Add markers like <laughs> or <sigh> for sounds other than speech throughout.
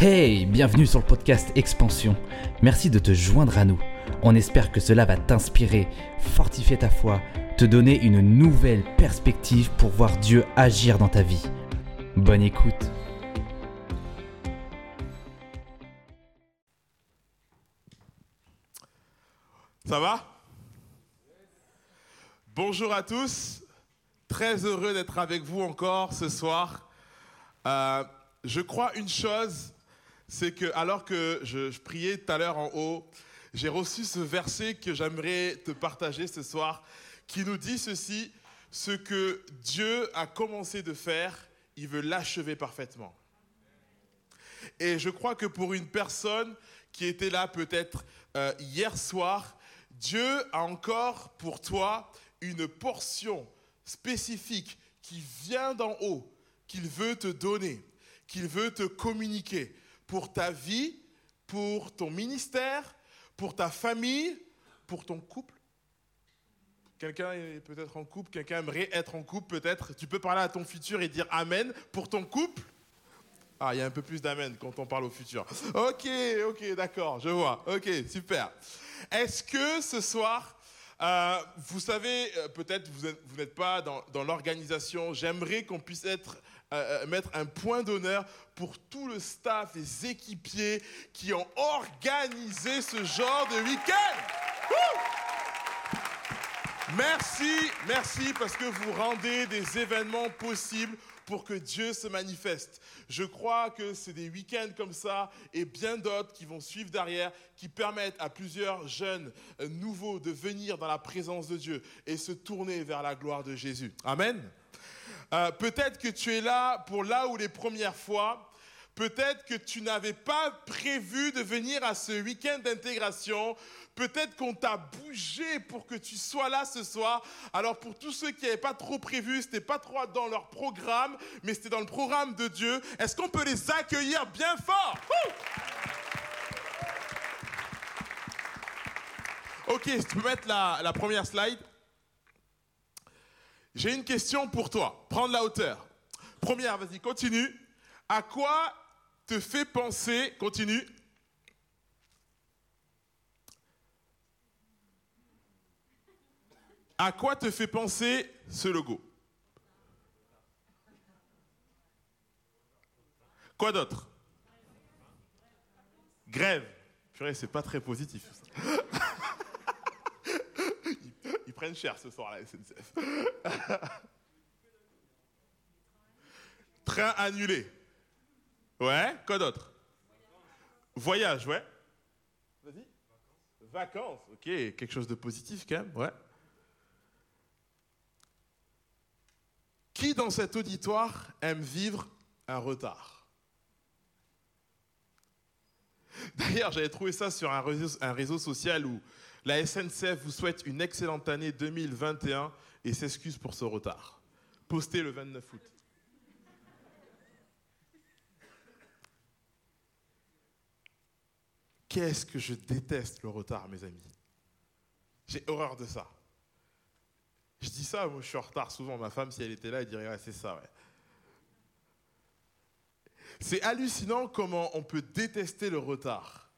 Hey, bienvenue sur le podcast Expansion. Merci de te joindre à nous. On espère que cela va t'inspirer, fortifier ta foi, te donner une nouvelle perspective pour voir Dieu agir dans ta vie. Bonne écoute. Ça va? Bonjour à tous. Très heureux d'être avec vous encore ce soir. Euh, je crois une chose, c'est que alors que je, priais tout à l'heure en haut, j'ai reçu ce verset que j'aimerais te partager ce soir, qui nous dit ceci, ce que Dieu a commencé de faire, il veut l'achever parfaitement. Et je crois que pour une personne qui était là peut-être euh, hier soir, Dieu a encore pour toi une portion spécifique qui vient d'en haut, qu'il veut te donner, qu'il veut te communiquer pour ta vie, pour ton ministère, pour ta famille, pour ton couple. Quelqu'un est peut-être en couple, quelqu'un aimerait être en couple peut-être. Tu peux parler à ton futur et dire Amen pour ton couple. Ah, il y a un peu plus d'amen quand on parle au futur. Ok, ok, d'accord, je vois. Ok, super. Est-ce que ce soir, euh, vous savez, euh, peut-être vous êtes- vous n'êtes pas dans, dans l'organisation, j'aimerais qu'on puisse être, euh, euh, mettre un point d'honneur pour tout le staff, les équipiers qui ont organisé ce genre de week-end. Merci, merci parce que vous rendez des événements possibles pour que Dieu se manifeste. Je crois que c'est des week-ends comme ça et bien d'autres qui vont suivre derrière, qui permettent à plusieurs jeunes euh, nouveaux de venir dans la présence de Dieu et se tourner vers la gloire de Jésus. Amen. Euh, Peut-être que tu es là pour là où les premières fois. Peut-être que tu n'avais pas prévu de venir à ce week-end d'intégration. Peut-être qu'on t'a bougé pour que tu sois là ce soir. Alors pour tous ceux qui n'avaient pas trop prévu, c'était pas trop dans leur programme, mais c'était dans le programme de Dieu. Est-ce qu'on peut les accueillir bien fort? Ok, tu peux mettre la première slide. J'ai une question pour toi. Prends la hauteur. Première, vas-y, continue. À quoi te fait penser, continue, à quoi te fait penser ce logo? Quoi d'autre? Grève. Purée, c'est pas très positif. Prennent cher ce soir, la SNCF. Train annulé. Ouais, quoi d'autre? Voyage, ouais. Vas-y. Vacances, ok, quelque chose de positif quand même, ouais. Qui dans cet auditoire aime vivre un retard? D'ailleurs, j'avais trouvé ça sur un réseau, un réseau social où la SNCF vous souhaite une excellente année 2021 et s'excuse pour ce retard. Posté le 29 août. Qu'est-ce que je déteste le retard, mes amis? J'ai horreur de ça. Je dis ça, moi je suis en retard souvent. Ma femme, si elle était là, elle dirait, ouais, c'est ça. C'est hallucinant comment on peut détester le retard.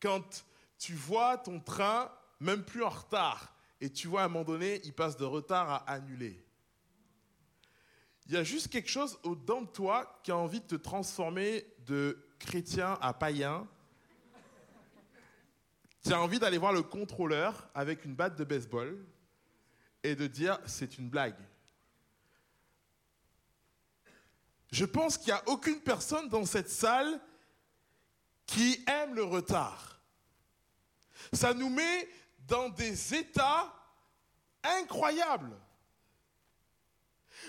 Quand tu vois ton train, même plus en retard, et tu vois à un moment donné, il passe de retard à annuler. Il y a juste quelque chose au-dedans de toi qui a envie de te transformer de chrétien à païen. Tu as envie d'aller voir le contrôleur avec une batte de baseball et de dire c'est une blague. Je pense qu'il n'y a aucune personne dans cette salle qui aime le retard. Ça nous met dans des états incroyables.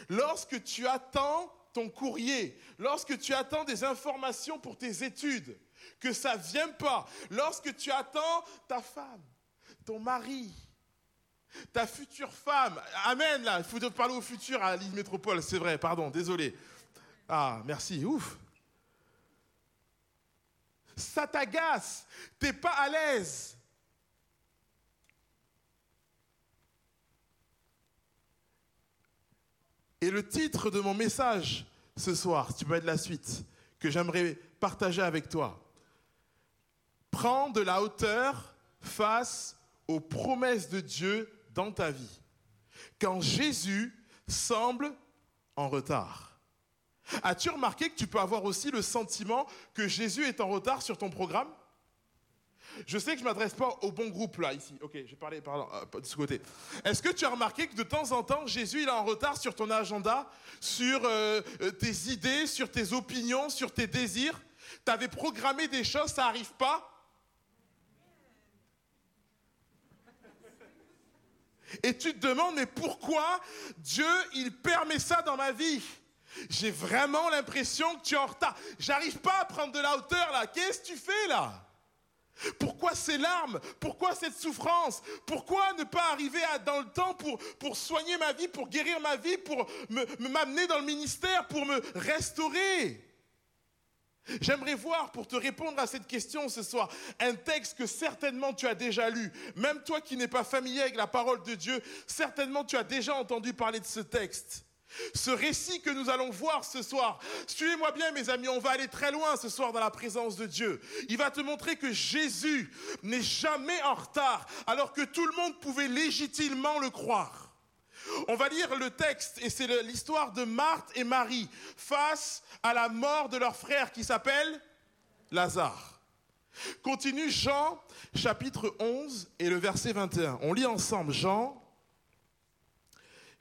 Lorsque tu attends ton courrier, lorsque tu attends des informations pour tes études, que ça ne vient pas, lorsque tu attends ta femme, ton mari, ta future femme, Amen, là, il faut parler au futur à l'île métropole, c'est vrai, pardon, désolé. Ah, merci, ouf. Ça t'agace, t'es pas à l'aise. Et le titre de mon message ce soir, tu peux mettre la suite, que j'aimerais partager avec toi. Prends de la hauteur face aux promesses de Dieu dans ta vie. Quand Jésus semble en retard. As-tu remarqué que tu peux avoir aussi le sentiment que Jésus est en retard sur ton programme? Je sais que je ne m'adresse pas au bon groupe là, ici. Ok, je vais parler par euh, de ce côté. Est-ce que tu as remarqué que de temps en temps, Jésus il est en retard sur ton agenda, sur euh, euh, tes idées, sur tes opinions, sur tes désirs? Tu avais programmé des choses, ça n'arrive pas? Et tu te demandes, mais pourquoi Dieu, il permet ça dans ma vie? J'ai vraiment l'impression que tu es en retard. J'arrive pas à prendre de la hauteur là. Qu'est-ce que tu fais là? Pourquoi ces larmes? Pourquoi cette souffrance? Pourquoi ne pas arriver dans le temps pour, soigner ma vie, pour guérir ma vie, pour m'amener dans le ministère, pour me restaurer? J'aimerais voir, pour te répondre à cette question ce soir, un texte que certainement tu as déjà lu. Même toi qui n'es pas familier avec la parole de Dieu, certainement tu as déjà entendu parler de ce texte. Ce récit que nous allons voir ce soir, suivez-moi bien mes amis, on va aller très loin ce soir dans la présence de Dieu. Il va te montrer que Jésus n'est jamais en retard alors que tout le monde pouvait légitimement le croire. On va lire le texte et c'est l'histoire de Marthe et Marie face à la mort de leur frère qui s'appelle Lazare. Continue Jean chapitre 11 et le verset 21. On lit ensemble Jean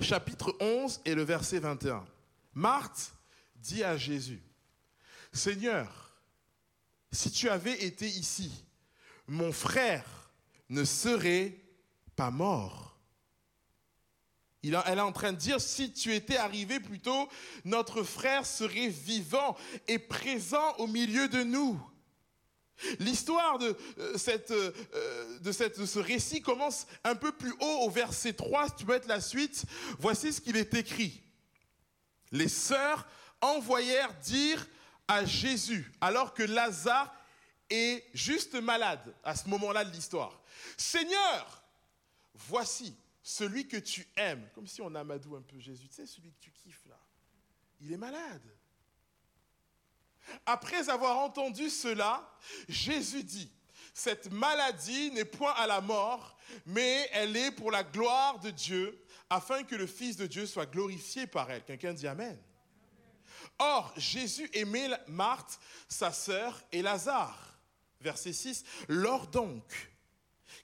chapitre 11 et le verset 21. Marthe dit à Jésus, Seigneur, si tu avais été ici, mon frère ne serait pas mort. elle est en train de dire, si tu étais arrivé plus tôt, notre frère serait vivant et présent au milieu de nous. L'histoire de, euh, cette, euh, de, cette, de, ce récit commence un peu plus haut au verset 3. Si tu peux mettre la suite, voici ce qu'il est écrit. Les sœurs envoyèrent dire à Jésus, alors que Lazare est juste malade à ce moment-là de l'histoire. Seigneur, voici celui que tu aimes. Comme si on amadou un peu Jésus. Tu sais, celui que tu kiffes là. Il est malade. Après avoir entendu cela, Jésus dit, cette maladie n'est point à la mort, mais elle est pour la gloire de Dieu, afin que le Fils de Dieu soit glorifié par elle. Quelqu'un dit Amen. Or, Jésus aimait Marthe, sa sœur, et Lazare. Verset 6. Lors donc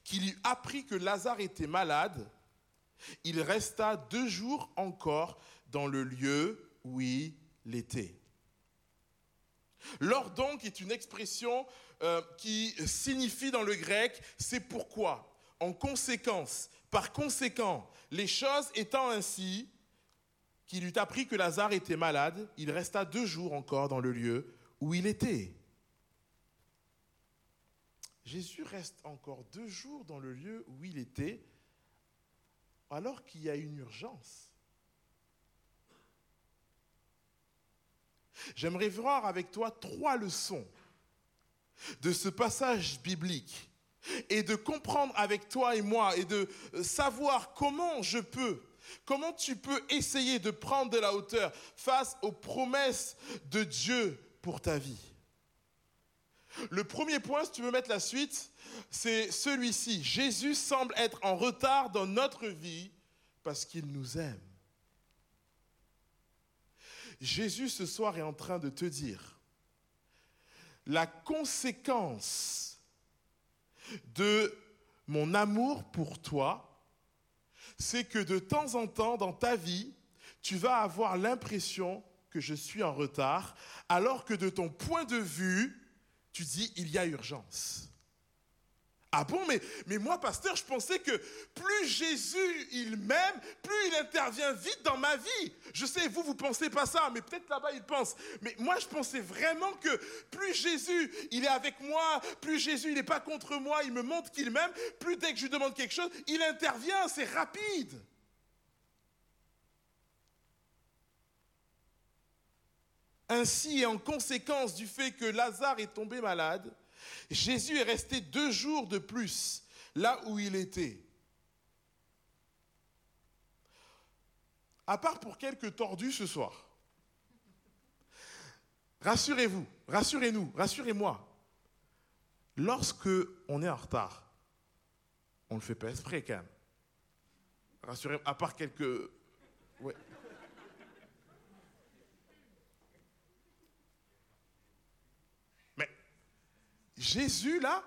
qu'il eut appris que Lazare était malade, il resta deux jours encore dans le lieu où il était. Lors donc est une expression euh, qui signifie dans le grec c'est pourquoi. En conséquence, par conséquent, les choses étant ainsi, qu'il eut appris que Lazare était malade, il resta deux jours encore dans le lieu où il était. Jésus reste encore deux jours dans le lieu où il était alors qu'il y a une urgence. J'aimerais voir avec toi trois leçons de ce passage biblique et de comprendre avec toi et moi et de savoir comment je peux, comment tu peux essayer de prendre de la hauteur face aux promesses de Dieu pour ta vie. Le premier point, si tu veux mettre la suite, c'est celui-ci. Jésus semble être en retard dans notre vie parce qu'il nous aime. Jésus ce soir est en train de te dire, la conséquence de mon amour pour toi, c'est que de temps en temps dans ta vie, tu vas avoir l'impression que je suis en retard, alors que de ton point de vue, tu dis il y a urgence. Ah bon, mais, mais moi, pasteur, je pensais que plus Jésus, il m'aime, plus il intervient vite dans ma vie. Je sais, vous, vous pensez pas ça, mais peut-être là-bas, il pense. Mais moi, je pensais vraiment que plus Jésus, il est avec moi, plus Jésus, il n'est pas contre moi, il me montre qu'il m'aime, plus dès que je lui demande quelque chose, il intervient, c'est rapide. Ainsi, et en conséquence du fait que Lazare est tombé malade, Jésus est resté deux jours de plus là où il était. À part pour quelques tordus ce soir. rassurez-vous, rassurez-nous, rassurez-moi. Lorsque on est en retard, on ne le fait pas exprès quand même. Rassurez, à part quelques. Ouais. Mais Jésus, là,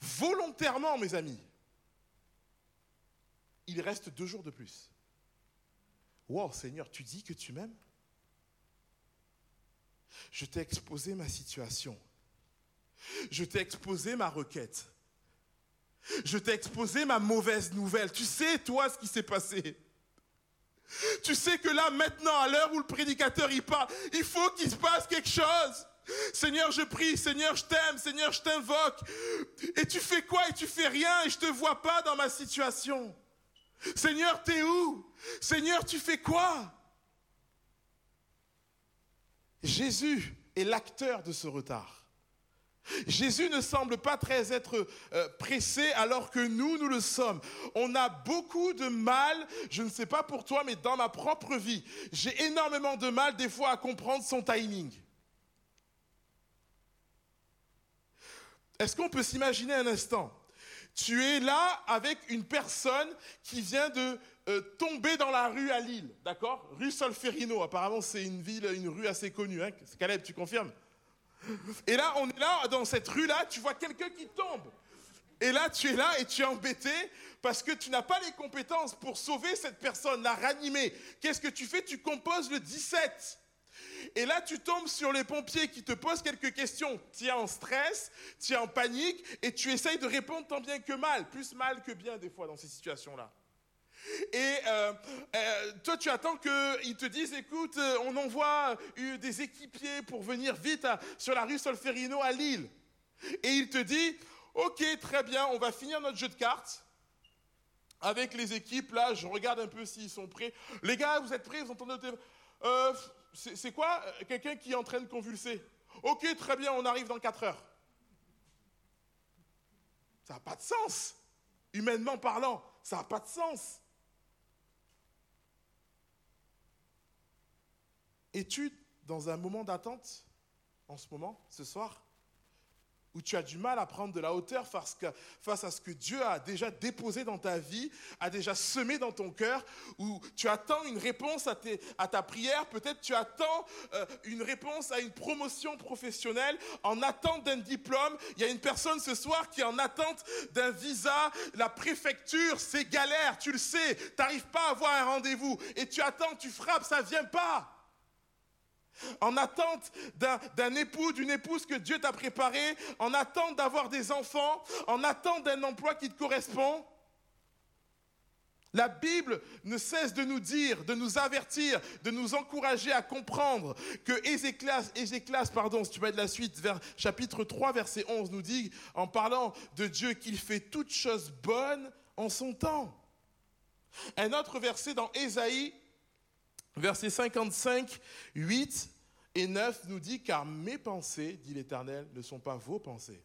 volontairement, mes amis, il reste deux jours de plus. Wow, Seigneur, tu dis que tu m'aimes? Je t'ai exposé ma situation. Je t'ai exposé ma requête. Je t'ai exposé ma mauvaise nouvelle. Tu sais, toi, ce qui s'est passé. Tu sais que là, maintenant, à l'heure où le prédicateur y parle, il faut qu'il se passe quelque chose. Seigneur, je prie, Seigneur, je t'aime, Seigneur, je t'invoque. Et tu fais quoi Et tu fais rien et je te vois pas dans ma situation. Seigneur, t'es où? Seigneur, tu fais quoi? Jésus est l'acteur de ce retard. Jésus ne semble pas très être euh, pressé alors que nous, nous le sommes. On a beaucoup de mal, je ne sais pas pour toi, mais dans ma propre vie, j'ai énormément de mal des fois à comprendre son timing. Est-ce qu'on peut s'imaginer un instant? Tu es là avec une personne qui vient de euh, tomber dans la rue à Lille, d'accord? Rue Solferino, apparemment c'est une ville, une rue assez connue. Hein Caleb, tu confirmes? Et là, on est là, dans cette rue-là, tu vois quelqu'un qui tombe. Et là, tu es là et tu es embêté parce que tu n'as pas les compétences pour sauver cette personne, la ranimer. Qu'est-ce que tu fais? Tu composes le 17. Et là, tu tombes sur les pompiers qui te posent quelques questions. Tu es en stress, tu es en panique et tu essayes de répondre tant bien que mal. Plus mal que bien, des fois, dans ces situations-là. Et euh, euh, toi, tu attends qu'ils te disent, écoute, euh, on envoie des équipiers pour venir vite sur la rue Solferino à Lille. Et il te dit, ok, très bien, on va finir notre jeu de cartes. Avec les équipes, là, je regarde un peu s'ils sont prêts. Les gars, vous êtes prêts? Vous entendez C'est quoi Quelqu'un qui est en train de convulser? Ok, très bien, on arrive dans 4 heures. Ça n'a pas de sens. Humainement parlant, ça n'a pas de sens. Es-tu dans un moment d'attente en ce moment, ce soir, où tu as du mal à prendre de la hauteur face, à ce que Dieu a déjà déposé dans ta vie, a déjà semé dans ton cœur, où tu attends une réponse à, ta prière, peut-être tu attends euh, une réponse à une promotion professionnelle, en attente d'un diplôme. Il y a une personne ce soir qui est en attente d'un visa, la préfecture, c'est galère, tu le sais, tu n'arrives pas à avoir un rendez-vous, et tu attends, tu frappes, ça ne vient pas en attente d'un époux, d'une épouse que Dieu t'a préparé, en attente d'avoir des enfants, en attente d'un emploi qui te correspond. La Bible ne cesse de nous dire, de nous avertir, de nous encourager à comprendre que Ézéclas, pardon, si tu vas de la suite, vers chapitre 3, verset 11, nous dit, en parlant de Dieu, qu'il fait toutes choses bonnes en son temps. Un autre verset dans Ésaïe, Versets 55, 8 et 9 nous dit, car mes pensées, dit l'Éternel, ne sont pas vos pensées.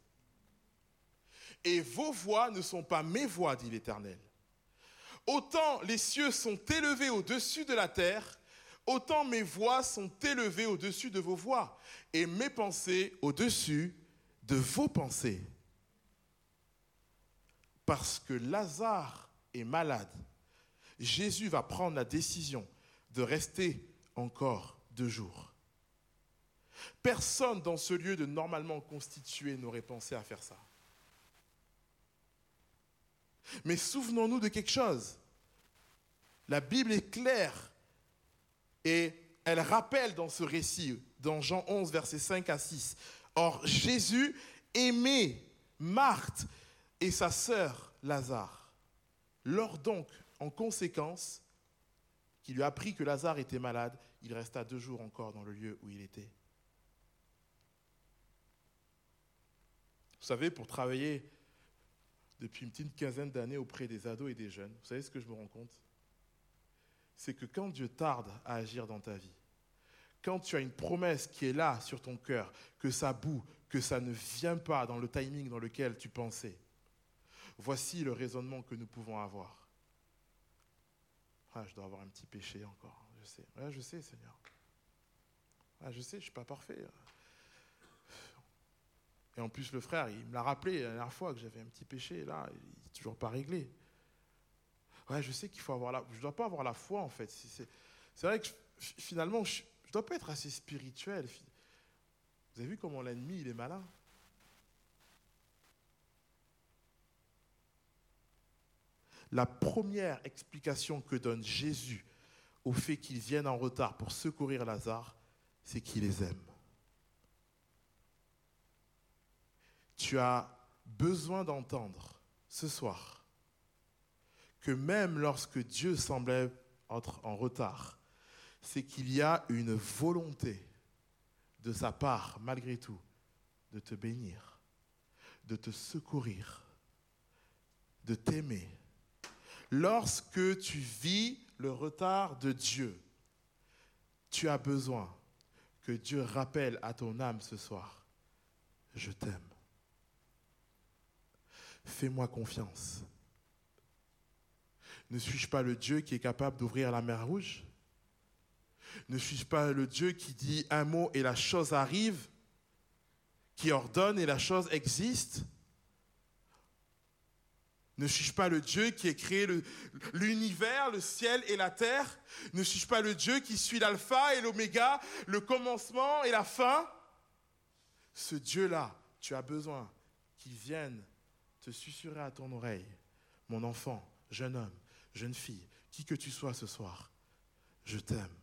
Et vos voix ne sont pas mes voix, dit l'Éternel. Autant les cieux sont élevés au-dessus de la terre, autant mes voix sont élevées au-dessus de vos voix, et mes pensées au-dessus de vos pensées. Parce que Lazare est malade, Jésus va prendre la décision de rester encore deux jours. Personne dans ce lieu de normalement constitué n'aurait pensé à faire ça. Mais souvenons-nous de quelque chose. La Bible est claire et elle rappelle dans ce récit, dans Jean 11, versets 5 à 6. Or, Jésus aimait Marthe et sa sœur Lazare. Lors donc, en conséquence, qui lui a appris que Lazare était malade, il resta deux jours encore dans le lieu où il était. Vous savez, pour travailler depuis une petite quinzaine d'années auprès des ados et des jeunes, vous savez ce que je me rends compte? C'est que quand Dieu tarde à agir dans ta vie, quand tu as une promesse qui est là sur ton cœur, que ça boue, que ça ne vient pas dans le timing dans lequel tu pensais, voici le raisonnement que nous pouvons avoir. Ah, je dois avoir un petit péché encore. Je sais. Ouais, je sais, Seigneur. Ouais, je sais, je ne suis pas parfait. Et en plus, le frère, il me l'a rappelé la dernière fois que j'avais un petit péché, là, il n'est toujours pas réglé. Ouais, je sais qu'il faut avoir la... Je ne dois pas avoir la foi, en fait. C'est vrai que finalement, je ne dois pas être assez spirituel. Vous avez vu comment l'ennemi, il est malin? La première explication que donne Jésus au fait qu'ils viennent en retard pour secourir Lazare, c'est qu'il les aime. Tu as besoin d'entendre ce soir que même lorsque Dieu semblait être en retard, c'est qu'il y a une volonté de sa part, malgré tout, de te bénir, de te secourir, de t'aimer. Lorsque tu vis le retard de Dieu, tu as besoin que Dieu rappelle à ton âme ce soir, je t'aime. Fais-moi confiance. Ne suis-je pas le Dieu qui est capable d'ouvrir la mer rouge? Ne suis-je pas le Dieu qui dit un mot et la chose arrive Qui ordonne et la chose existe? Ne suis-je pas le Dieu qui a créé l'univers, le, ciel et la terre Ne suis-je pas le Dieu qui suit l'alpha et l'oméga, le commencement et la fin Ce Dieu-là, tu as besoin qu'il vienne te susurrer à ton oreille, mon enfant, jeune homme, jeune fille, qui que tu sois ce soir, je t'aime.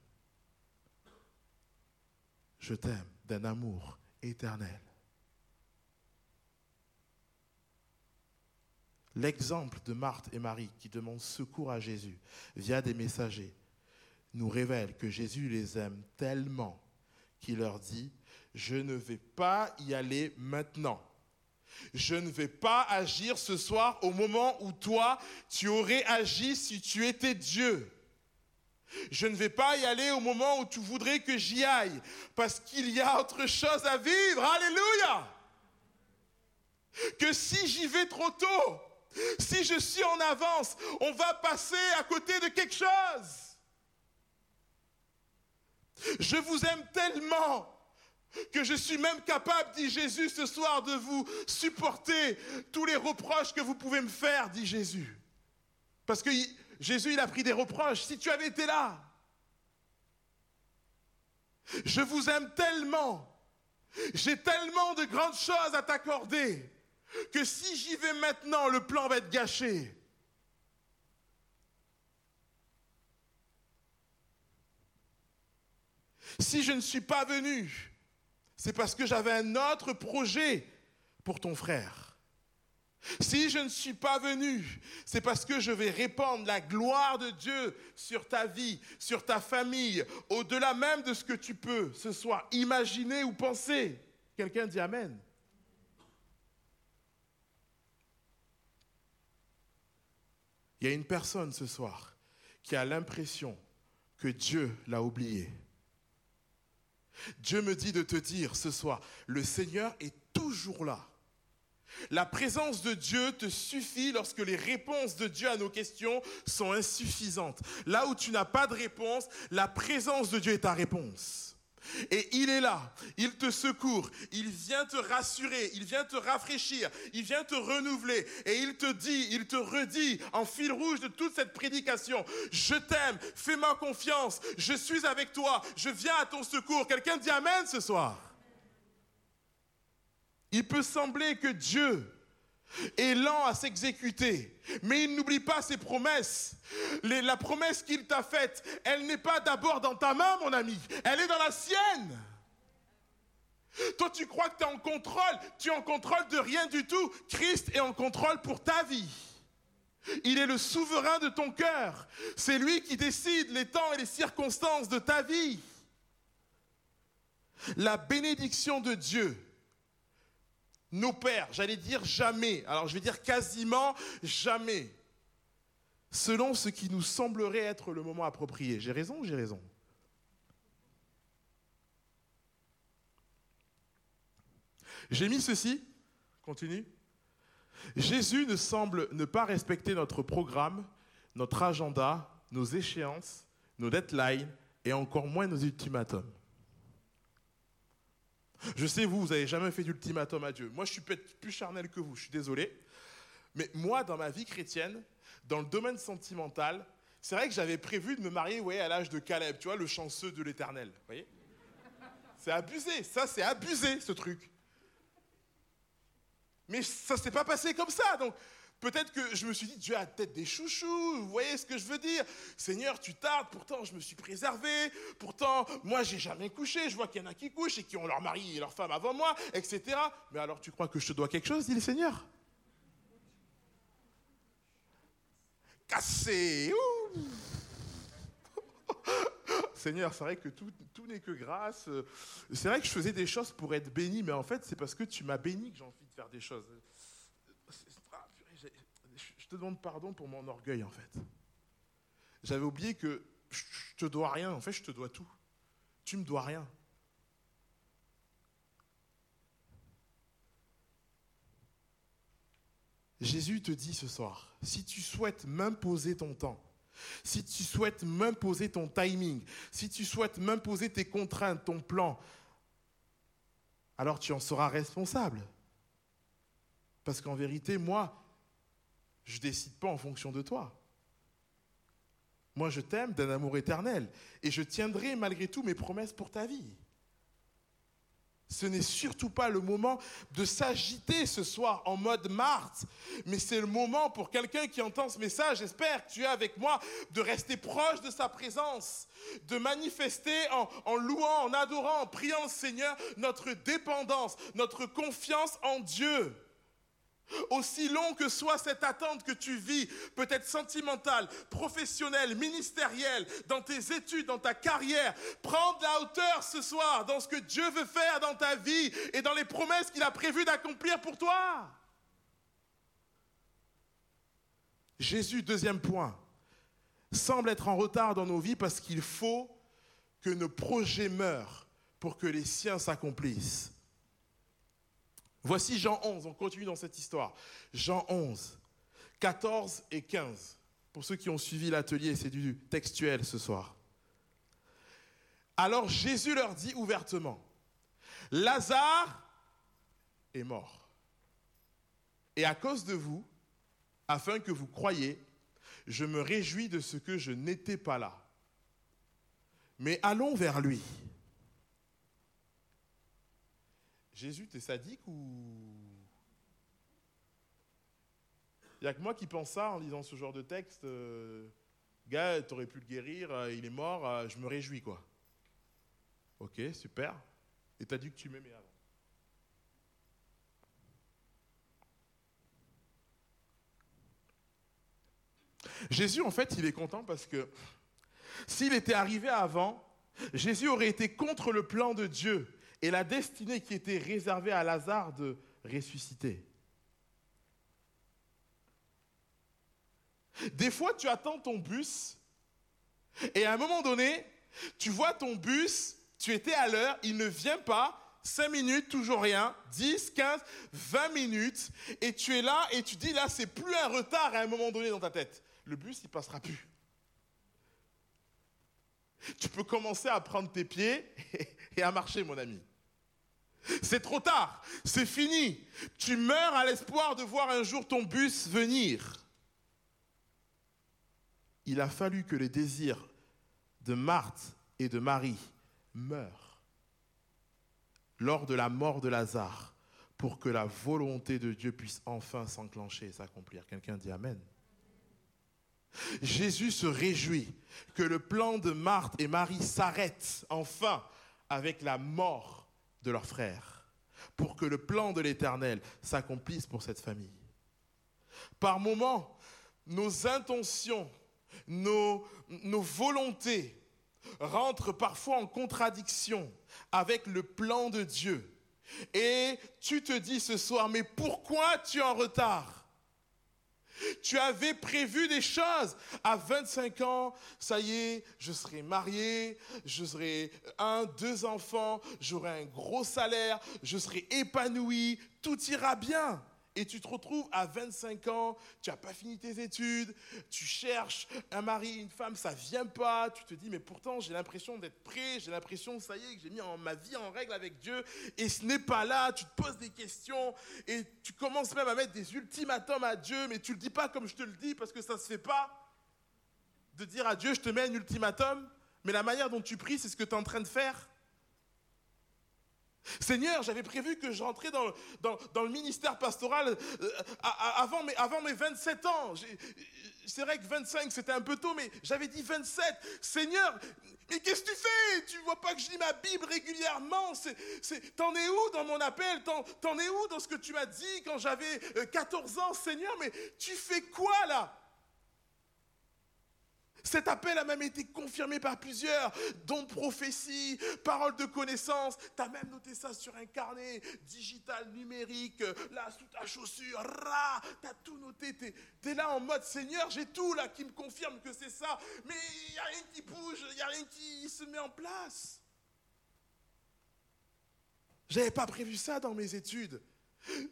Je t'aime d'un amour éternel. L'exemple de Marthe et Marie qui demandent secours à Jésus via des messagers nous révèle que Jésus les aime tellement qu'il leur dit, je ne vais pas y aller maintenant. Je ne vais pas agir ce soir au moment où toi, tu aurais agi si tu étais Dieu. Je ne vais pas y aller au moment où tu voudrais que j'y aille, parce qu'il y a autre chose à vivre. Alléluia. Que si j'y vais trop tôt, si je suis en avance, on va passer à côté de quelque chose. Je vous aime tellement que je suis même capable, dit Jésus ce soir, de vous supporter tous les reproches que vous pouvez me faire, dit Jésus. Parce que Jésus, il a pris des reproches. Si tu avais été là, je vous aime tellement, j'ai tellement de grandes choses à t'accorder que si j'y vais maintenant, le plan va être gâché. Si je ne suis pas venu, c'est parce que j'avais un autre projet pour ton frère. Si je ne suis pas venu, c'est parce que je vais répandre la gloire de Dieu sur ta vie, sur ta famille, au-delà même de ce que tu peux ce soir imaginer ou penser. Quelqu'un dit Amen. Il y a une personne ce soir qui a l'impression que Dieu l'a oublié. Dieu me dit de te dire ce soir, le Seigneur est toujours là. La présence de Dieu te suffit lorsque les réponses de Dieu à nos questions sont insuffisantes. Là où tu n'as pas de réponse, la présence de Dieu est ta réponse. Et il est là, il te secourt, il vient te rassurer, il vient te rafraîchir, il vient te renouveler. Et il te dit, il te redit en fil rouge de toute cette prédication, je t'aime, fais-moi confiance, je suis avec toi, je viens à ton secours. Quelqu'un dit Amen ce soir. Il peut sembler que Dieu est lent à s'exécuter, mais il n'oublie pas ses promesses. la promesse qu'il t'a faite, elle n'est pas d'abord dans ta main, mon ami, elle est dans la sienne. Toi, tu crois que tu es en contrôle, tu es en contrôle de rien du tout. Christ est en contrôle pour ta vie. Il est le souverain de ton cœur. C'est lui qui décide les temps et les circonstances de ta vie. La bénédiction de Dieu nos pères, j'allais dire jamais, alors je vais dire quasiment jamais, selon ce qui nous semblerait être le moment approprié. J'ai raison ou j'ai raison? J'ai mis ceci, continue. Jésus ne semble ne pas respecter notre programme, notre agenda, nos échéances, nos deadlines et encore moins nos ultimatums. Je sais, vous, vous n'avez jamais fait d'ultimatum à Dieu. Moi, je suis peut-être plus charnel que vous, je suis désolé. Mais moi, dans ma vie chrétienne, dans le domaine sentimental, c'est vrai que j'avais prévu de me marier ouais, à l'âge de Caleb, tu vois, le chanceux de l'éternel. C'est abusé, ça c'est abusé ce truc. Mais ça s'est pas passé comme ça. Donc peut-être que je me suis dit, Dieu a peut-être des chouchous, vous voyez ce que je veux dire Seigneur, tu tardes, pourtant je me suis préservé, pourtant moi j'ai jamais couché, je vois qu'il y en a qui couchent et qui ont leur mari et leur femme avant moi, etc. Mais alors tu crois que je te dois quelque chose, dit le Seigneur? Cassé <laughs> Seigneur, c'est vrai que tout, tout n'est que grâce. C'est vrai que je faisais des choses pour être béni, mais en fait, c'est parce que tu m'as béni que j'ai envie de faire des choses. Demande pardon pour mon orgueil, en fait. J'avais oublié que je te dois rien. En fait, je te dois tout. Tu me dois rien. Jésus te dit ce soir, si tu souhaites m'imposer ton temps, si tu souhaites m'imposer ton timing, si tu souhaites m'imposer tes contraintes, ton plan, alors tu en seras responsable. Parce qu'en vérité, moi, je ne décide pas en fonction de toi. Moi, je t'aime d'un amour éternel et je tiendrai malgré tout mes promesses pour ta vie. Ce n'est surtout pas le moment de s'agiter ce soir en mode Marthe, mais c'est le moment pour quelqu'un qui entend ce message, j'espère que tu es avec moi, de rester proche de sa présence, de manifester en, en louant, en adorant, en priant le Seigneur notre dépendance, notre confiance en Dieu. Aussi long que soit cette attente que tu vis, peut-être sentimentale, professionnelle, ministérielle, dans tes études, dans ta carrière, prends de la hauteur ce soir dans ce que Dieu veut faire dans ta vie et dans les promesses qu'il a prévu d'accomplir pour toi. Jésus, deuxième point, semble être en retard dans nos vies parce qu'il faut que nos projets meurent pour que les siens s'accomplissent. Voici Jean 11, on continue dans cette histoire. Jean 11, 14 et 15. Pour ceux qui ont suivi l'atelier, c'est du textuel ce soir. Alors Jésus leur dit ouvertement, Lazare est mort. Et à cause de vous, afin que vous croyiez, je me réjouis de ce que je n'étais pas là. Mais allons vers lui. Jésus, t'es sadique ou... Il n'y a que moi qui pense ça en lisant ce genre de texte. Euh, gars, t'aurais pu le guérir, euh, il est mort, euh, je me réjouis, quoi. Ok, super. Et t'as dit que tu m'aimais avant. Jésus, en fait, il est content parce que s'il était arrivé avant, Jésus aurait été contre le plan de Dieu et la destinée qui était réservée à Lazare de ressusciter. Des fois, tu attends ton bus et à un moment donné, tu vois ton bus, tu étais à l'heure, il ne vient pas, 5 minutes, toujours rien, 10, 15, 20 minutes, et tu es là et tu dis là, c'est plus un retard à un moment donné dans ta tête. Le bus, il passera plus. Tu peux commencer à prendre tes pieds <laughs> et à marcher, mon ami. C'est trop tard, c'est fini. Tu meurs à l'espoir de voir un jour ton bus venir. Il a fallu que les désirs de Marthe et de Marie meurent lors de la mort de Lazare pour que la volonté de Dieu puisse enfin s'enclencher et s'accomplir. Quelqu'un dit Amen. Jésus se réjouit que le plan de Marthe et Marie s'arrête enfin avec la mort de leurs frères, pour que le plan de l'Éternel s'accomplisse pour cette famille. Par moments, nos intentions, nos, nos volontés rentrent parfois en contradiction avec le plan de Dieu. Et tu te dis ce soir, mais pourquoi tu es en retard? Tu avais prévu des choses. À 25 ans, ça y est, je serai marié, je serai un, deux enfants, j'aurai un gros salaire, je serai épanoui, tout ira bien. Et tu te retrouves à 25 ans, tu n'as pas fini tes études, tu cherches un mari, une femme, ça vient pas, tu te dis mais pourtant j'ai l'impression d'être prêt, j'ai l'impression ça y est que j'ai mis ma vie en règle avec Dieu et ce n'est pas là, tu te poses des questions et tu commences même à mettre des ultimatums à Dieu mais tu le dis pas comme je te le dis parce que ça se fait pas de dire à Dieu je te mets un ultimatum, mais la manière dont tu pries c'est ce que tu es en train de faire. Seigneur, j'avais prévu que j'entrais dans, dans, le ministère pastoral euh, avant, mes, avant mes 27 ans. C'est vrai que 25, c'était un peu tôt, mais j'avais dit 27. Seigneur, mais qu'est-ce que tu fais? Tu vois pas que je lis ma Bible régulièrement? T'en es où dans mon appel? T'en es où dans ce que tu m'as dit quand j'avais 14 euh, ans Seigneur, mais tu fais quoi là? Cet appel a même été confirmé par plusieurs, dont prophétie, parole de connaissance. Tu as même noté ça sur un carnet digital, numérique, là, sous ta chaussure, ra, tu tout noté. Tu là en mode Seigneur, j'ai tout là qui me confirme que c'est ça. Mais il n'y a rien qui bouge, il n'y a rien qui se met en place. J'avais pas prévu ça dans mes études.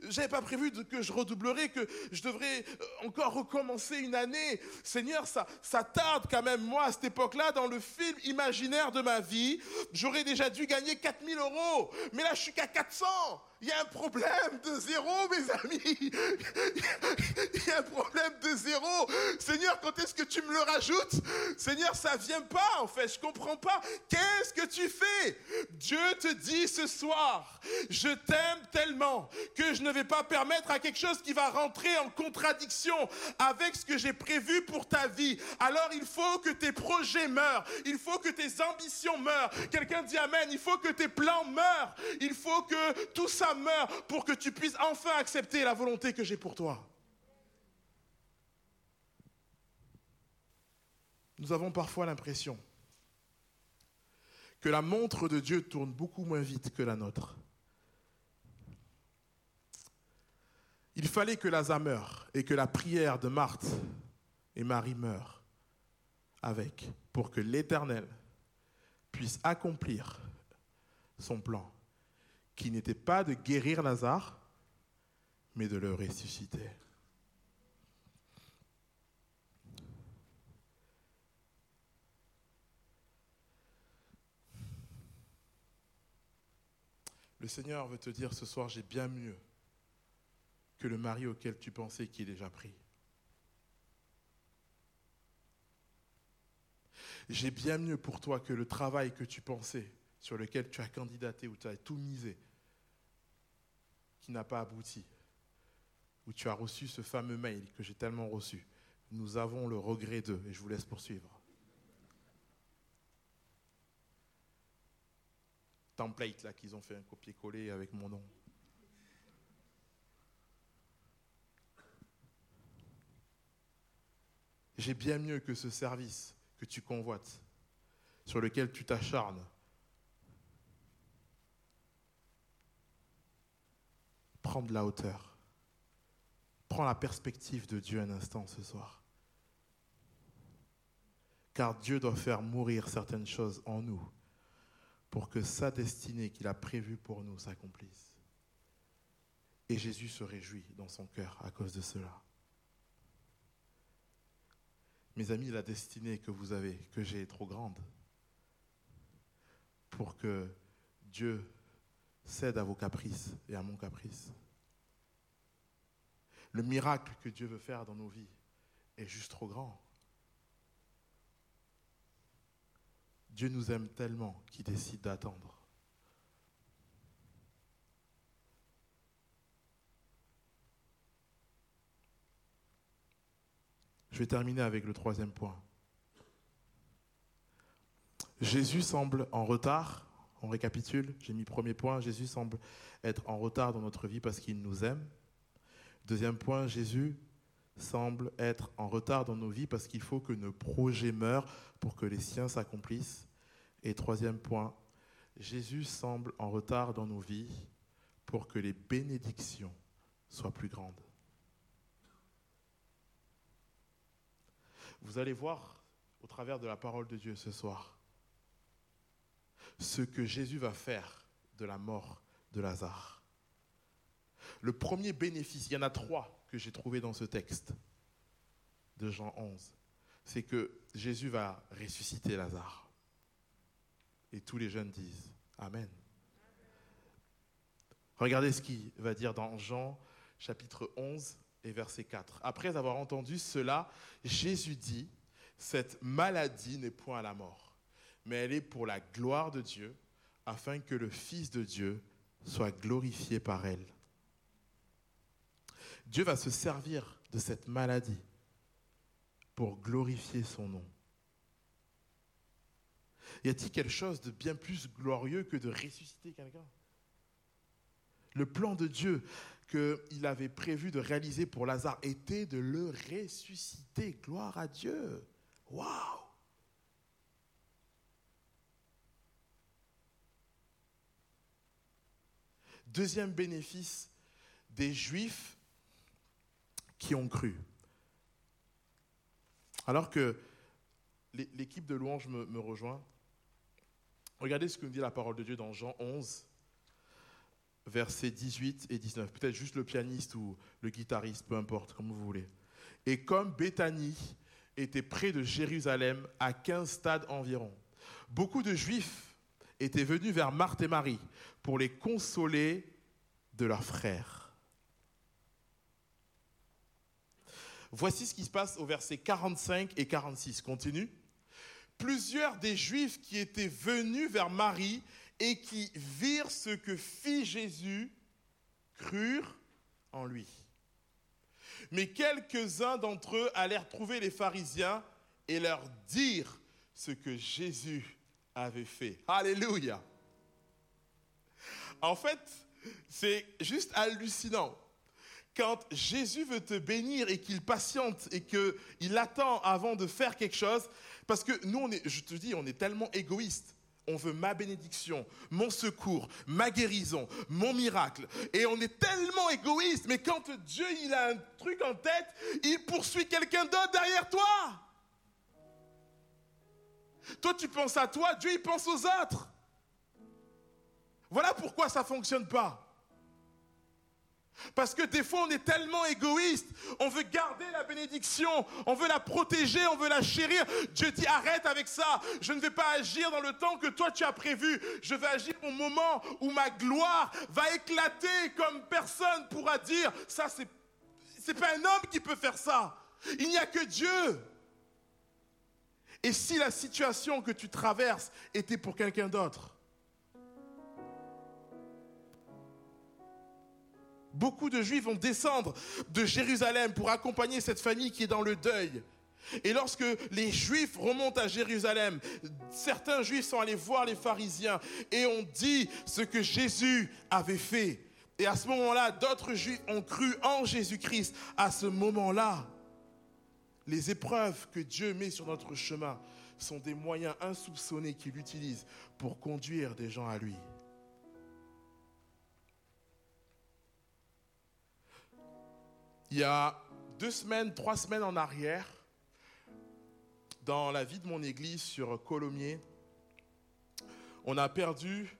J'avais pas prévu que je redoublerais, que je devrais euh, encore recommencer une année. Seigneur, ça, ça tarde quand même, moi, à cette époque-là, dans le film imaginaire de ma vie, j'aurais déjà dû gagner 4000 euros. Mais là, je suis qu'à 400. Il y a un problème de zéro, mes amis. Il y a un problème de zéro. Seigneur, quand est-ce que tu me le rajoutes? Seigneur, ça vient pas, en fait. Je comprends pas. Qu'est-ce que tu fais? Dieu te dit ce soir, je t'aime tellement que je ne vais pas permettre à quelque chose qui va rentrer en contradiction avec ce que j'ai prévu pour ta vie. Alors il faut que tes projets meurent. Il faut que tes ambitions meurent. Quelqu'un dit Amen. Il faut que tes plans meurent. Il faut que tout ça meurt pour que tu puisses enfin accepter la volonté que j'ai pour toi. Nous avons parfois l'impression que la montre de Dieu tourne beaucoup moins vite que la nôtre. Il fallait que Lazare meure et que la prière de Marthe et Marie meure avec pour que l'Éternel puisse accomplir son plan qui n'était pas de guérir Lazare, mais de le ressusciter. Le Seigneur veut te dire ce soir, j'ai bien mieux que le mari auquel tu pensais qu'il est déjà pris. J'ai bien mieux pour toi que le travail que tu pensais, sur lequel tu as candidaté, ou tu as tout misé, qui n'a pas abouti, où tu as reçu ce fameux mail que j'ai tellement reçu. Nous avons le regret d'eux, et je vous laisse poursuivre. Template là qu'ils ont fait un copier-coller avec mon nom. J'ai bien mieux que ce service que tu convoites, sur lequel tu t'acharnes, Prends de la hauteur. Prends la perspective de Dieu un instant ce soir. Car Dieu doit faire mourir certaines choses en nous pour que sa destinée qu'il a prévue pour nous s'accomplisse. Et Jésus se réjouit dans son cœur à cause de cela. Mes amis, la destinée que vous avez, que j'ai, est trop grande pour que Dieu cède à vos caprices et à mon caprice. Le miracle que Dieu veut faire dans nos vies est juste trop grand. Dieu nous aime tellement qu'il décide d'attendre. Je vais terminer avec le troisième point. Jésus semble en retard on récapitule, j'ai mis premier point, Jésus semble être en retard dans notre vie parce qu'il nous aime. Deuxième point, Jésus semble être en retard dans nos vies parce qu'il faut que nos projets meurent pour que les siens s'accomplissent. Et troisième point, Jésus semble en retard dans nos vies pour que les bénédictions soient plus grandes. Vous allez voir au travers de la parole de Dieu ce soir ce que Jésus va faire de la mort de Lazare. Le premier bénéfice, il y en a trois que j'ai trouvé dans ce texte de Jean 11, c'est que Jésus va ressusciter Lazare. Et tous les jeunes disent Amen. Regardez ce qu'il va dire dans Jean chapitre 11 et verset 4. Après avoir entendu cela, Jésus dit, cette maladie n'est point à la mort, mais elle est pour la gloire de Dieu, afin que le Fils de Dieu soit glorifié par elle. Dieu va se servir de cette maladie pour glorifier son nom. Y a-t-il quelque chose de bien plus glorieux que de ressusciter quelqu'un? Le plan de Dieu qu'il avait prévu de réaliser pour Lazare était de le ressusciter. Gloire à Dieu. Waouh Deuxième bénéfice des Juifs qui ont cru. Alors que l'équipe de louange me, rejoint, regardez ce que nous dit la parole de Dieu dans Jean 11, versets 18 et 19. Peut-être juste le pianiste ou le guitariste, peu importe, comme vous voulez. Et comme Béthanie était près de Jérusalem, à 15 stades environ, beaucoup de Juifs étaient venus vers Marthe et Marie pour les consoler de leurs frères. Voici ce qui se passe au verset 45 et 46. Continue. Plusieurs des Juifs qui étaient venus vers Marie et qui virent ce que fit Jésus crurent en lui. Mais quelques-uns d'entre eux allèrent trouver les pharisiens et leur dire ce que Jésus avait fait. Alléluia. En fait, c'est juste hallucinant. Quand Jésus veut te bénir et qu'il patiente et qu'il attend avant de faire quelque chose, parce que nous, on je te dis, on est tellement égoïste. On veut ma bénédiction, mon secours, ma guérison, mon miracle. Et on est tellement égoïste, mais quand Dieu il a un truc en tête, il poursuit quelqu'un d'autre derrière toi. Toi, tu penses à toi, Dieu, il pense aux autres. Voilà pourquoi ça ne fonctionne pas. Parce que des fois, on est tellement égoïste. On veut garder la bénédiction, on veut la protéger, on veut la chérir. Dieu dit arrête avec ça. Je ne vais pas agir dans le temps que toi tu as prévu. Je vais agir au moment où ma gloire va éclater comme personne pourra dire ça c'est c'est pas un homme qui peut faire ça. Il n'y a que Dieu. Et si la situation que tu traverses était pour quelqu'un d'autre Beaucoup de Juifs vont descendre de Jérusalem pour accompagner cette famille qui est dans le deuil. Et lorsque les Juifs remontent à Jérusalem, certains Juifs sont allés voir les pharisiens et ont dit ce que Jésus avait fait. Et à ce moment-là, d'autres Juifs ont cru en Jésus-Christ. À ce moment-là, les épreuves que Dieu met sur notre chemin sont des moyens insoupçonnés qu'il utilise pour conduire des gens à lui. Il y a deux semaines, trois semaines en arrière, dans la vie de mon église sur Colomiers, on a perdu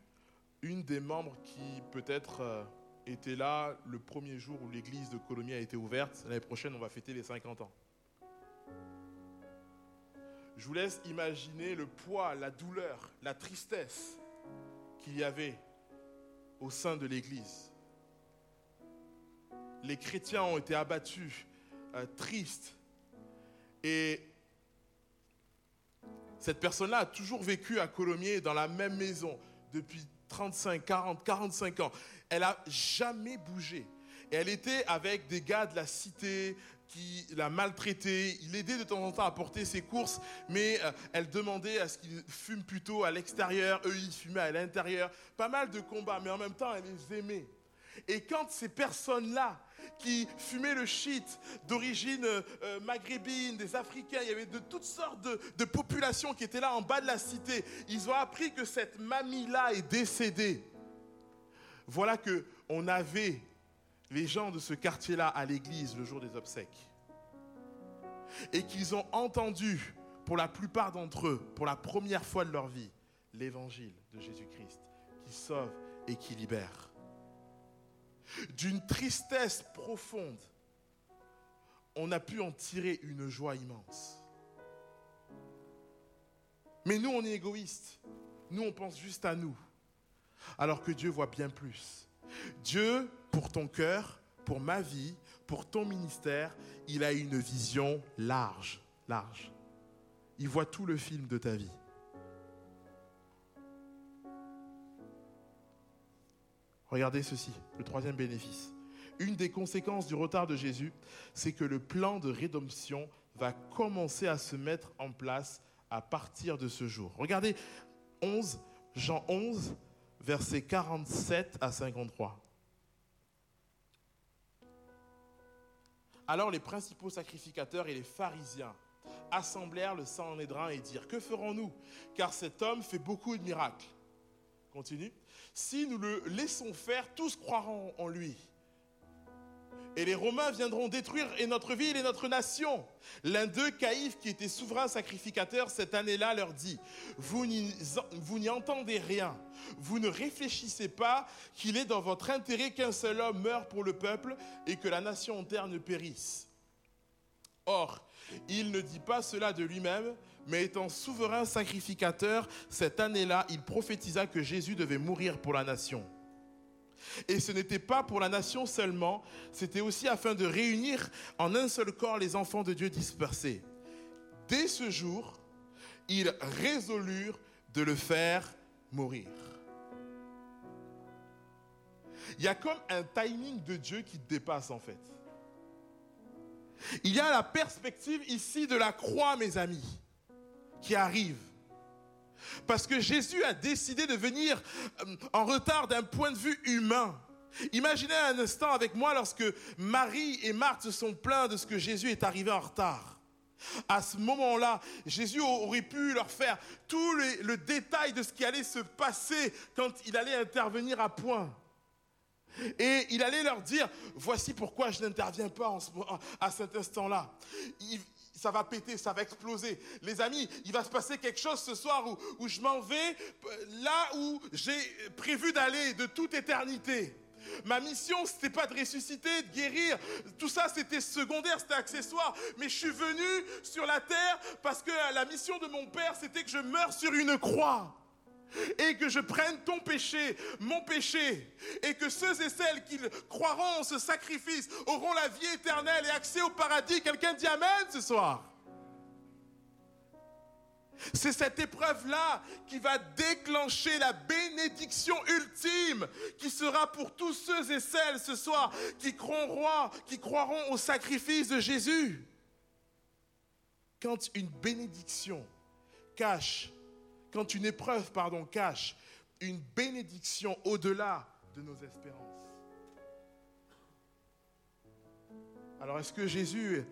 une des membres qui peut-être euh, était là le premier jour où l'église de Colomiers a été ouverte. L'année prochaine, on va fêter les 50 ans. Je vous laisse imaginer le poids, la douleur, la tristesse qu'il y avait au sein de l'église les chrétiens ont été abattus, euh, tristes. Et cette personne-là a toujours vécu à Colomiers dans la même maison depuis 35, 40, 45 ans. Elle n'a jamais bougé. Et elle était avec des gars de la cité qui la maltraitaient. Il aidait de temps en temps à porter ses courses, mais euh, elle demandait à ce qu'il fume plutôt à l'extérieur. Eux, ils fumaient à l'intérieur. Pas mal de combats, mais en même temps, elle les aimait. Et quand ces personnes-là qui fumaient le shit d'origine euh, maghrébine, des Africains, il y avait de toutes sortes de, populations qui étaient là en bas de la cité. Ils ont appris que cette mamie-là est décédée. Voilà que on avait les gens de ce quartier-là à l'église le jour des obsèques. Et qu'ils ont entendu, pour la plupart d'entre eux, pour la première fois de leur vie, l'évangile de Jésus-Christ qui sauve et qui libère. D'une tristesse profonde, on a pu en tirer une joie immense. Mais nous, on est égoïstes. Nous, on pense juste à nous. Alors que Dieu voit bien plus. Dieu, pour ton cœur, pour ma vie, pour ton ministère, il a une vision large, large. Il voit tout le film de ta vie. Regardez ceci, le troisième bénéfice. Une des conséquences du retard de Jésus, c'est que le plan de rédemption va commencer à se mettre en place à partir de ce jour. Regardez 11, Jean 11, versets 47 à 53. Alors les principaux sacrificateurs et les pharisiens assemblèrent le Sanhédrin et dirent, que ferons-nous? Car cet homme fait beaucoup de miracles. Continue. Si nous le laissons faire, tous croiront en lui. Et les Romains viendront détruire et notre ville et notre nation. L'un d'eux, Caïphe, qui était souverain sacrificateur cette année-là, leur dit, vous n'y entendez rien. Vous ne réfléchissez pas qu'il est dans votre intérêt qu'un seul homme meure pour le peuple et que la nation entière ne périsse. Or, il ne dit pas cela de lui-même, mais étant souverain sacrificateur, cette année-là, il prophétisa que Jésus devait mourir pour la nation. Et ce n'était pas pour la nation seulement, c'était aussi afin de réunir en un seul corps les enfants de Dieu dispersés. Dès ce jour, ils résolurent de le faire mourir. Il y a comme un timing de Dieu qui dépasse en fait. Il y a la perspective ici de la croix, mes amis qui arrive. Parce que Jésus a décidé de venir euh, en retard d'un point de vue humain. Imaginez un instant avec moi lorsque Marie et Marthe se sont plaints de ce que Jésus est arrivé en retard. À ce moment-là, Jésus aurait pu leur faire tout le, détail de ce qui allait se passer quand il allait intervenir à point. Et il allait leur dire, voici pourquoi je n'interviens pas à cet instant-là ça va péter, ça va exploser. Les amis, il va se passer quelque chose ce soir où, je m'en vais là où j'ai prévu d'aller de toute éternité. Ma mission, ce n'était pas de ressusciter, de guérir. Tout ça, c'était secondaire, c'était accessoire. Mais je suis venu sur la terre parce que la mission de mon Père, c'était que je meure sur une croix. Et que je prenne ton péché, mon péché. Et que ceux et celles qui croiront en ce sacrifice auront la vie éternelle et accès au paradis. Quelqu'un dit Amen ce soir. C'est cette épreuve-là qui va déclencher la bénédiction ultime qui sera pour tous ceux et celles ce soir qui croiront, qui croiront au sacrifice de Jésus. Quand une bénédiction cache quand une épreuve, pardon, cache une bénédiction au-delà de nos espérances. Alors est-ce que Jésus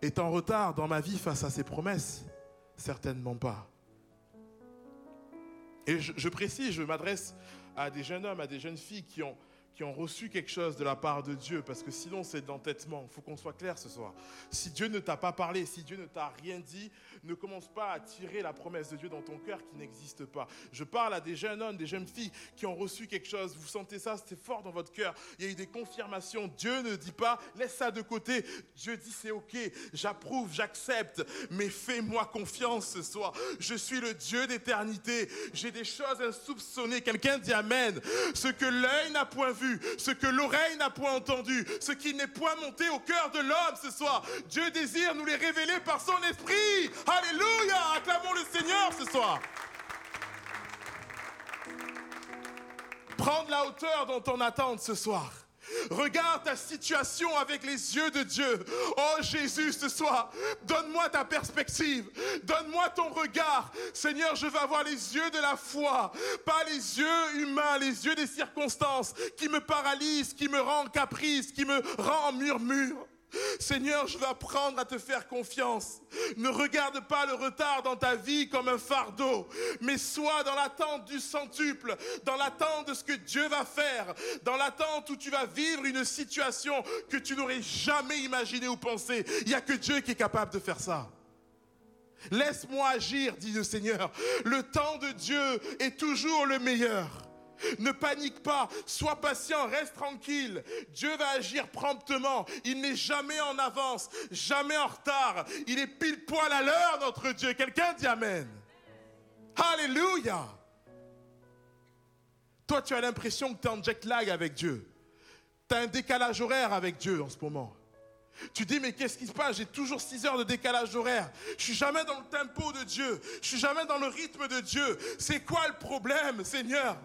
est en retard dans ma vie face à ses promesses? Certainement pas. Et je, je précise, je m'adresse à des jeunes hommes, à des jeunes filles qui ont, qui ont reçu quelque chose de la part de Dieu, parce que sinon c'est d'entêtement. Il faut qu'on soit clair ce soir. Si Dieu ne t'a pas parlé, si Dieu ne t'a rien dit, ne commence pas à tirer la promesse de Dieu dans ton cœur qui n'existe pas. Je parle à des jeunes hommes, des jeunes filles qui ont reçu quelque chose. Vous sentez ça, c'est fort dans votre cœur. Il y a eu des confirmations. Dieu ne dit pas, laisse ça de côté. Dieu dit, c'est ok, j'approuve, j'accepte, mais fais-moi confiance ce soir. Je suis le Dieu d'éternité. J'ai des choses insoupçonnées. Quelqu'un dit Amen. Ce que l'œil n'a point vu, ce que l'oreille n'a point entendu, ce qui n'est point monté au cœur de l'homme ce soir. Dieu désire nous les révéler par son esprit. Alléluia. Acclamons le Seigneur ce soir. Prendre la hauteur dans ton attente ce soir. Regarde ta situation avec les yeux de Dieu. Oh Jésus, ce soir, donne-moi ta perspective. Donne-moi ton regard. Seigneur, je veux avoir les yeux de la foi, pas les yeux humains, les yeux des circonstances qui me paralysent, qui me rendent caprice, qui me rendent murmure. Seigneur, je veux apprendre à te faire confiance. Ne regarde pas le retard dans ta vie comme un fardeau, mais sois dans l'attente du centuple, dans l'attente de ce que Dieu va faire, dans l'attente où tu vas vivre une situation que tu n'aurais jamais imaginé ou pensé. Il n'y a que Dieu qui est capable de faire ça. Laisse-moi agir, dit le Seigneur. Le temps de Dieu est toujours le meilleur. Ne panique pas, sois patient, reste tranquille. Dieu va agir promptement. Il n'est jamais en avance, jamais en retard. Il est pile poil à l'heure, notre Dieu. Quelqu'un dit Amen. Alléluia. Toi, tu as l'impression que tu es en jet lag avec Dieu. Tu as un décalage horaire avec Dieu en ce moment. Tu dis, mais qu'est-ce qui se passe? J'ai toujours 6 heures de décalage horaire. Je suis jamais dans le tempo de Dieu. Je suis jamais dans le rythme de Dieu. C'est quoi le problème, Seigneur?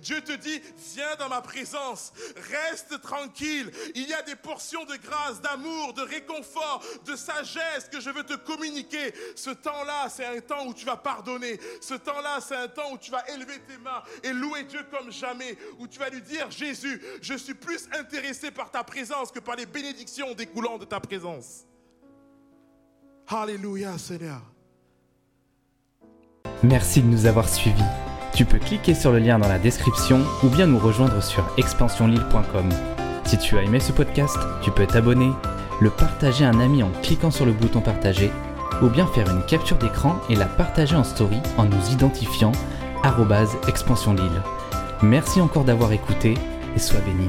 Dieu te dit, viens dans ma présence, reste tranquille. Il y a des portions de grâce, d'amour, de réconfort, de sagesse que je veux te communiquer. Ce temps-là, c'est un temps où tu vas pardonner. Ce temps-là, c'est un temps où tu vas élever tes mains et louer Dieu comme jamais. Où tu vas lui dire, Jésus, je suis plus intéressé par ta présence que par les bénédictions découlant de ta présence. Alléluia, Seigneur. Merci de nous avoir suivis. Tu peux cliquer sur le lien dans la description ou bien nous rejoindre sur expansionlille.com. Si tu as aimé ce podcast, tu peux t'abonner, le partager à un ami en cliquant sur le bouton partager ou bien faire une capture d'écran et la partager en story en nous identifiant expansionlille. Merci encore d'avoir écouté et sois béni.